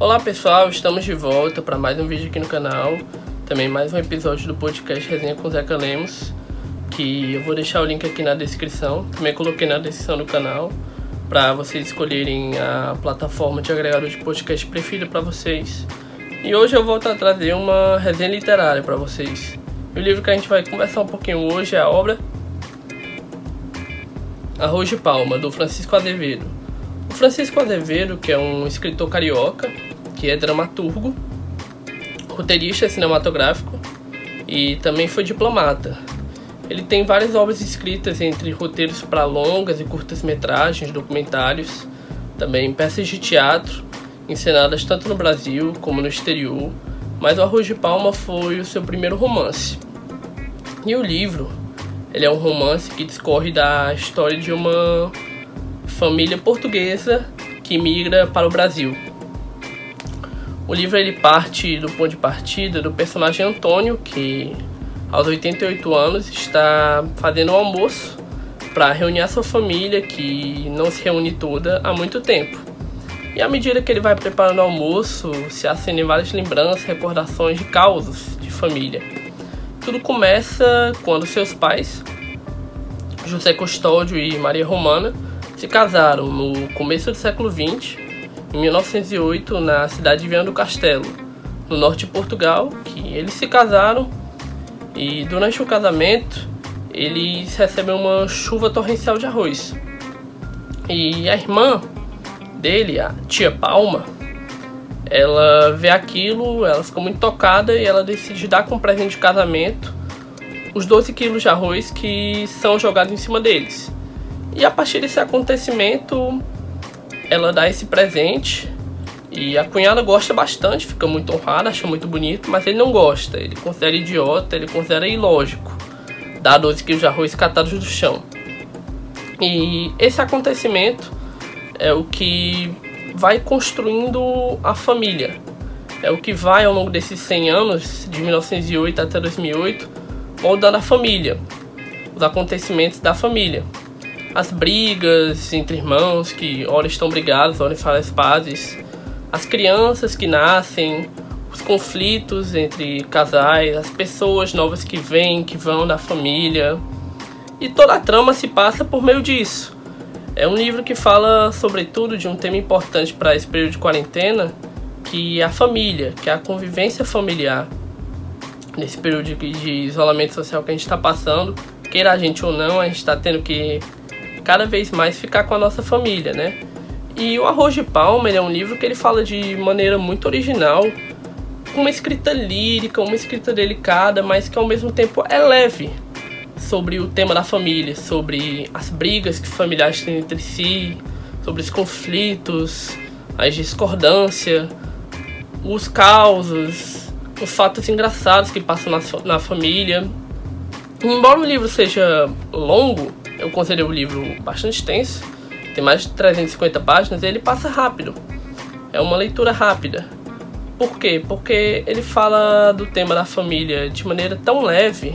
Olá pessoal, estamos de volta para mais um vídeo aqui no canal, também mais um episódio do podcast Resenha com Zeca Lemos, que eu vou deixar o link aqui na descrição, também coloquei na descrição do canal, para vocês escolherem a plataforma de agregador de podcast preferida para vocês. E hoje eu volto a trazer uma resenha literária para vocês. O livro que a gente vai conversar um pouquinho hoje é a obra Arroz de Palma, do Francisco Azevedo. O Francisco Azevedo, que é um escritor carioca, que é dramaturgo, roteirista cinematográfico e também foi diplomata. Ele tem várias obras escritas entre roteiros para longas e curtas-metragens, documentários, também peças de teatro, encenadas tanto no Brasil como no exterior, mas o Arroz de Palma foi o seu primeiro romance. E o livro, ele é um romance que discorre da história de uma família portuguesa que migra para o Brasil. O livro ele parte do ponto de partida do personagem Antônio, que aos 88 anos está fazendo um almoço para reunir a sua família, que não se reúne toda há muito tempo. E à medida que ele vai preparando o almoço, se acendem várias lembranças, recordações de causos de família. Tudo começa quando seus pais, José Custódio e Maria Romana, se casaram no começo do século XX, em 1908, na cidade de Viana do Castelo, no norte de Portugal, que eles se casaram e durante o casamento eles recebem uma chuva torrencial de arroz. E a irmã dele, a tia Palma, ela vê aquilo, ela fica muito tocada e ela decide dar como presente de casamento os 12 quilos de arroz que são jogados em cima deles. E a partir desse acontecimento, ela dá esse presente e a cunhada gosta bastante, fica muito honrada, acha muito bonito, mas ele não gosta, ele considera idiota, ele considera ilógico dar 12 quilos de arroz catados do chão. E esse acontecimento é o que vai construindo a família. É o que vai ao longo desses 100 anos, de 1908 até 2008, moldando a família, os acontecimentos da família as brigas entre irmãos que ora estão brigados, ora fazem as pazes, as crianças que nascem, os conflitos entre casais, as pessoas novas que vêm, que vão da família. E toda a trama se passa por meio disso. É um livro que fala, sobretudo, de um tema importante para esse período de quarentena, que é a família, que é a convivência familiar. Nesse período de, de isolamento social que a gente está passando, queira a gente ou não, a gente está tendo que cada vez mais ficar com a nossa família, né? E o Arroz de Palma é um livro que ele fala de maneira muito original, com uma escrita lírica, uma escrita delicada, mas que ao mesmo tempo é leve sobre o tema da família, sobre as brigas que familiares têm entre si, sobre os conflitos, as discordâncias, os causos, os fatos engraçados que passam na, na família. E embora o livro seja longo, eu considerei o livro bastante extenso, tem mais de 350 páginas e ele passa rápido. É uma leitura rápida. Por quê? Porque ele fala do tema da família de maneira tão leve,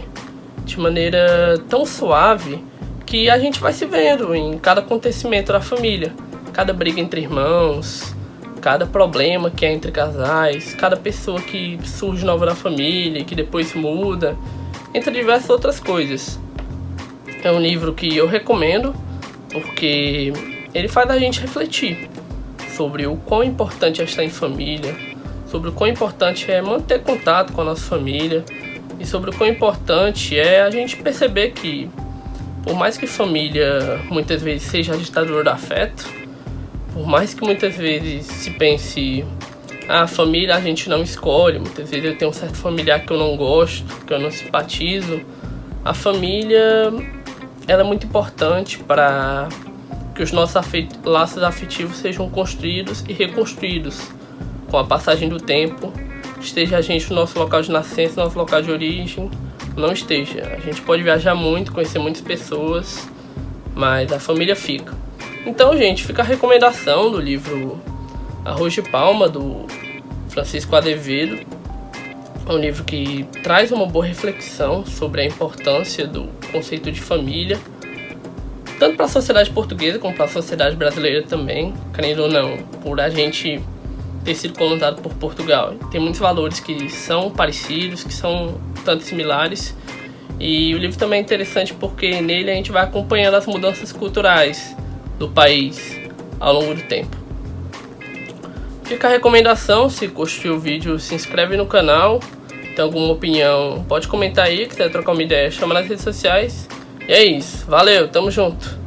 de maneira tão suave, que a gente vai se vendo em cada acontecimento da família, cada briga entre irmãos, cada problema que é entre casais, cada pessoa que surge nova na família que depois muda, entre diversas outras coisas. É um livro que eu recomendo porque ele faz a gente refletir sobre o quão importante é estar em família, sobre o quão importante é manter contato com a nossa família e sobre o quão importante é a gente perceber que, por mais que família muitas vezes seja a ditadura do afeto, por mais que muitas vezes se pense a família a gente não escolhe, muitas vezes eu tenho um certo familiar que eu não gosto, que eu não simpatizo, a família ela é muito importante para que os nossos afet laços afetivos sejam construídos e reconstruídos com a passagem do tempo. Esteja a gente no nosso local de nascença, no nosso local de origem, não esteja. A gente pode viajar muito, conhecer muitas pessoas, mas a família fica. Então, gente, fica a recomendação do livro Arroz de Palma, do Francisco Azevedo. É um livro que traz uma boa reflexão sobre a importância do conceito de família, tanto para a sociedade portuguesa como para a sociedade brasileira também, querendo ou não, por a gente ter sido colonizado por Portugal. Tem muitos valores que são parecidos, que são tanto similares. E o livro também é interessante porque nele a gente vai acompanhando as mudanças culturais do país ao longo do tempo. Fica a recomendação, se curtiu o vídeo, se inscreve no canal. Tem alguma opinião, pode comentar aí, quiser trocar uma ideia, chama nas redes sociais. E é isso, valeu, tamo junto!